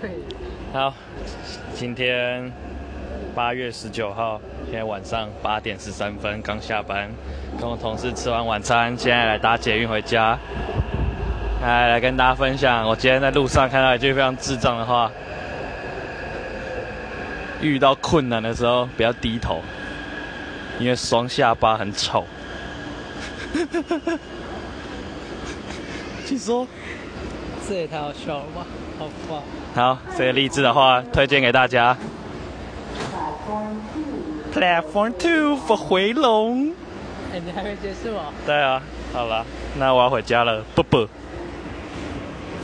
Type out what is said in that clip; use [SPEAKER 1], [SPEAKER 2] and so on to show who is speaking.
[SPEAKER 1] 对，
[SPEAKER 2] 好，今天八月十九号，现在晚上八点十三分，刚下班，跟我同事吃完晚餐，现在来搭捷运回家。来来跟大家分享，我今天在路上看到一句非常智障的话：遇到困难的时候不要低头，因为双下巴很丑。据说，
[SPEAKER 1] 这也太好笑了吧，好棒。
[SPEAKER 2] 好，这个励志的话推荐给大家。Platform Two for 回笼。
[SPEAKER 1] 哎，你还没结束啊？
[SPEAKER 2] 对啊，好了，那我要回家了，啵啵。